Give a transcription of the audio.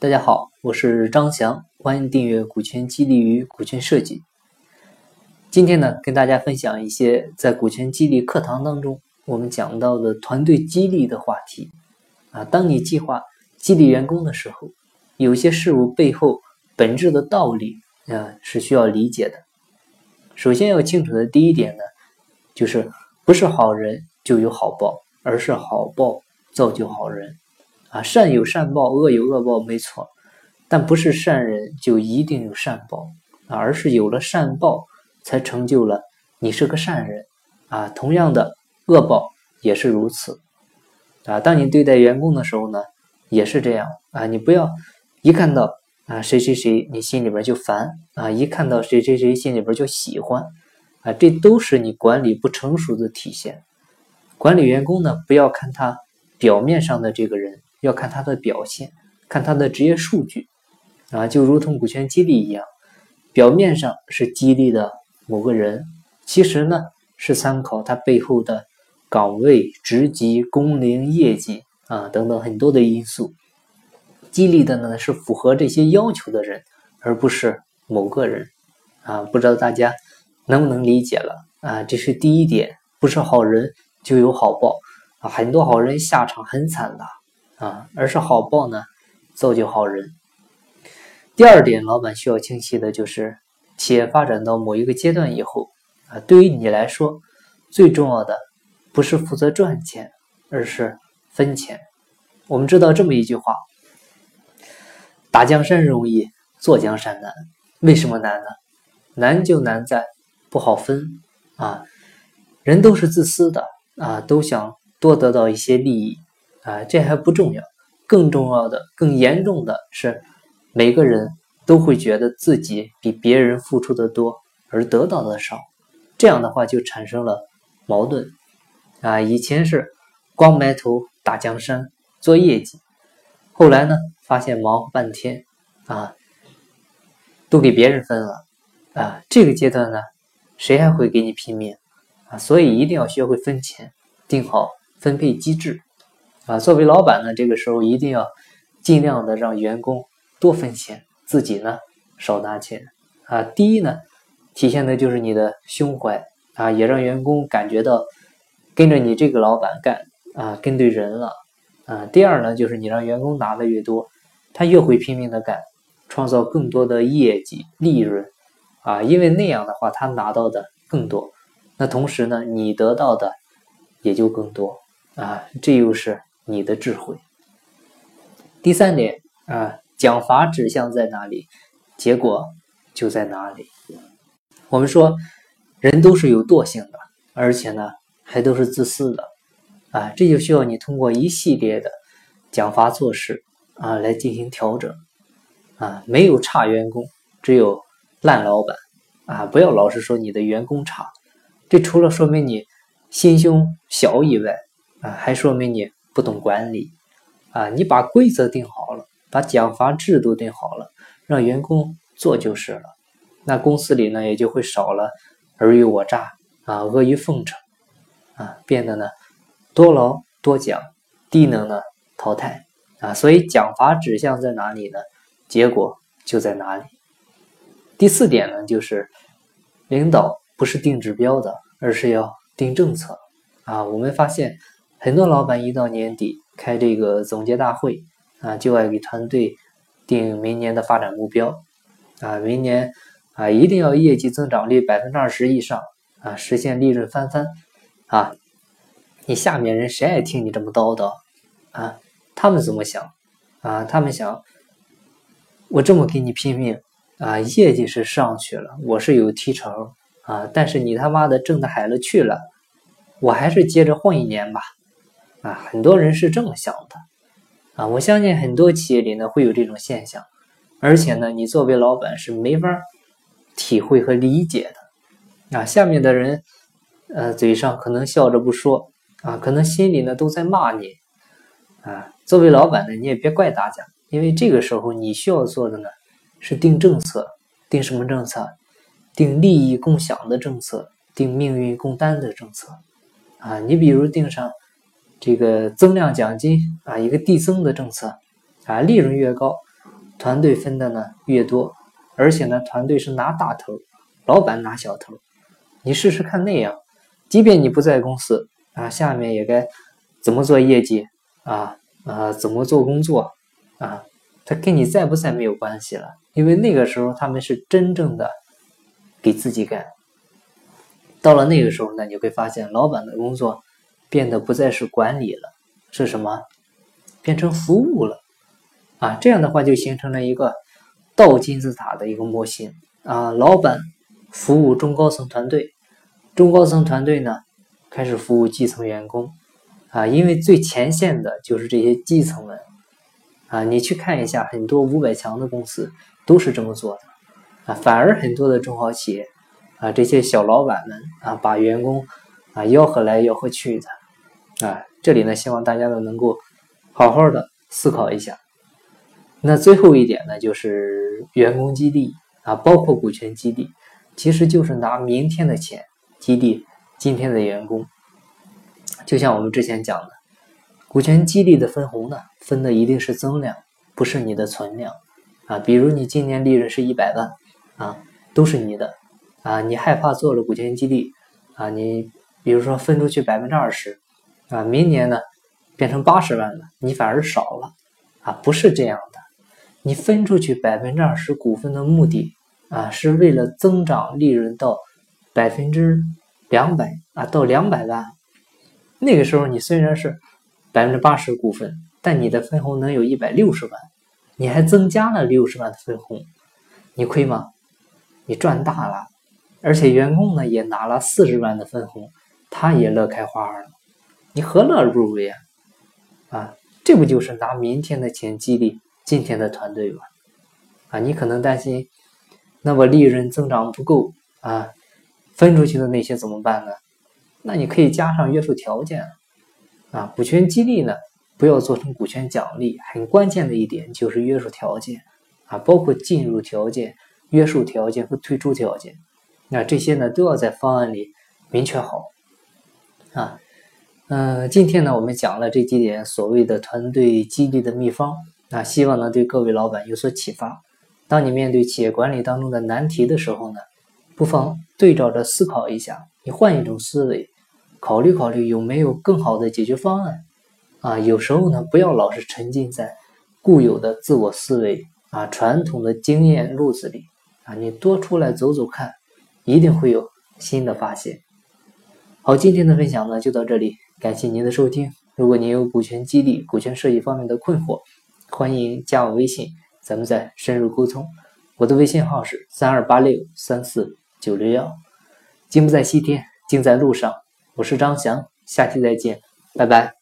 大家好，我是张翔，欢迎订阅股权激励与股权设计。今天呢，跟大家分享一些在股权激励课堂当中我们讲到的团队激励的话题。啊，当你计划激励员工的时候，有些事物背后本质的道理啊是需要理解的。首先要清楚的第一点呢，就是不是好人就有好报，而是好报造就好人。啊，善有善报，恶有恶报，没错，但不是善人就一定有善报啊，而是有了善报，才成就了你是个善人啊。同样的，恶报也是如此啊。当你对待员工的时候呢，也是这样啊。你不要一看到啊谁谁谁，你心里边就烦啊；一看到谁谁谁，心里边就喜欢啊。这都是你管理不成熟的体现。管理员工呢，不要看他表面上的这个人。要看他的表现，看他的职业数据，啊，就如同股权激励一样，表面上是激励的某个人，其实呢是参考他背后的岗位、职级、工龄、业绩啊等等很多的因素，激励的呢是符合这些要求的人，而不是某个人，啊，不知道大家能不能理解了啊？这是第一点，不是好人就有好报啊，很多好人下场很惨的。啊，而是好报呢，造就好人。第二点，老板需要清晰的就是，企业发展到某一个阶段以后，啊，对于你来说，最重要的不是负责赚钱，而是分钱。我们知道这么一句话：打江山容易，坐江山难。为什么难呢？难就难在不好分啊。人都是自私的啊，都想多得到一些利益。啊，这还不重要，更重要的、更严重的是，每个人都会觉得自己比别人付出的多，而得到的少，这样的话就产生了矛盾。啊，以前是光埋头打江山做业绩，后来呢，发现忙半天，啊，都给别人分了，啊，这个阶段呢，谁还会给你拼命？啊，所以一定要学会分钱，定好分配机制。啊，作为老板呢，这个时候一定要尽量的让员工多分钱，自己呢少拿钱。啊，第一呢，体现的就是你的胸怀啊，也让员工感觉到跟着你这个老板干啊，跟对人了啊。第二呢，就是你让员工拿的越多，他越会拼命的干，创造更多的业绩利润啊，因为那样的话他拿到的更多，那同时呢，你得到的也就更多啊，这又是。你的智慧。第三点啊，奖罚指向在哪里，结果就在哪里。我们说，人都是有惰性的，而且呢，还都是自私的啊，这就需要你通过一系列的奖罚措施啊来进行调整啊。没有差员工，只有烂老板啊！不要老是说你的员工差，这除了说明你心胸小以外啊，还说明你。不懂管理啊！你把规则定好了，把奖罚制度定好了，让员工做就是了。那公司里呢，也就会少了尔虞我诈啊、阿谀奉承啊，变得呢多劳多奖，低能呢淘汰啊。所以奖罚指向在哪里呢？结果就在哪里。第四点呢，就是领导不是定指标的，而是要定政策啊。我们发现。很多老板一到年底开这个总结大会啊，就爱给团队定明年的发展目标啊，明年啊一定要业绩增长率百分之二十以上啊，实现利润翻番啊。你下面人谁爱听你这么叨叨啊？他们怎么想啊？他们想我这么给你拼命啊，业绩是上去了，我是有提成啊，但是你他妈的挣的海了去了，我还是接着混一年吧。啊，很多人是这么想的，啊，我相信很多企业里呢会有这种现象，而且呢，你作为老板是没法体会和理解的，啊，下面的人，呃，嘴上可能笑着不说，啊，可能心里呢都在骂你，啊，作为老板呢，你也别怪大家，因为这个时候你需要做的呢是定政策，定什么政策？定利益共享的政策，定命运共担的政策，啊，你比如定上。这个增量奖金啊，一个递增的政策啊，利润越高团队分的呢越多，而且呢团队是拿大头，老板拿小头，你试试看那样，即便你不在公司啊，下面也该怎么做业绩啊啊，怎么做工作啊，他跟你在不在没有关系了，因为那个时候他们是真正的给自己干。到了那个时候呢，你会发现老板的工作变得不再是管理了，是什么？变成服务了啊！这样的话就形成了一个倒金字塔的一个模型啊。老板服务中高层团队，中高层团队呢开始服务基层员工啊。因为最前线的就是这些基层们啊。你去看一下，很多五百强的公司都是这么做的啊。反而很多的中小企业。啊，这些小老板们啊，把员工啊吆喝来吆喝去的，啊，这里呢，希望大家呢能够好好的思考一下。那最后一点呢，就是员工激励啊，包括股权激励，其实就是拿明天的钱激励今天的员工。就像我们之前讲的，股权激励的分红呢，分的一定是增量，不是你的存量啊。比如你今年利润是一百万啊，都是你的。啊，你害怕做了股权激励啊？你比如说分出去百分之二十啊，明年呢变成八十万了，你反而少了啊？不是这样的，你分出去百分之二十股份的目的啊，是为了增长利润到百分之两百啊，到两百万。那个时候你虽然是百分之八十股份，但你的分红能有一百六十万，你还增加了六十万的分红，你亏吗？你赚大了。而且员工呢也拿了四十万的分红，他也乐开花了，你何乐而不为呀？啊，这不就是拿明天的钱激励今天的团队吗？啊，你可能担心，那么利润增长不够啊，分出去的那些怎么办呢？那你可以加上约束条件啊，股权激励呢不要做成股权奖励，很关键的一点就是约束条件啊，包括进入条件、约束条件和退出条件。那这些呢都要在方案里明确好啊。嗯，今天呢我们讲了这几点所谓的团队激励的秘方啊，希望能对各位老板有所启发。当你面对企业管理当中的难题的时候呢，不妨对照着思考一下，你换一种思维，考虑考虑有没有更好的解决方案啊。有时候呢，不要老是沉浸在固有的自我思维啊、传统的经验路子里啊，你多出来走走看。一定会有新的发现。好，今天的分享呢就到这里，感谢您的收听。如果您有股权激励、股权设计方面的困惑，欢迎加我微信，咱们再深入沟通。我的微信号是三二八六三四九六幺。金不在西天，金在路上。我是张翔，下期再见，拜拜。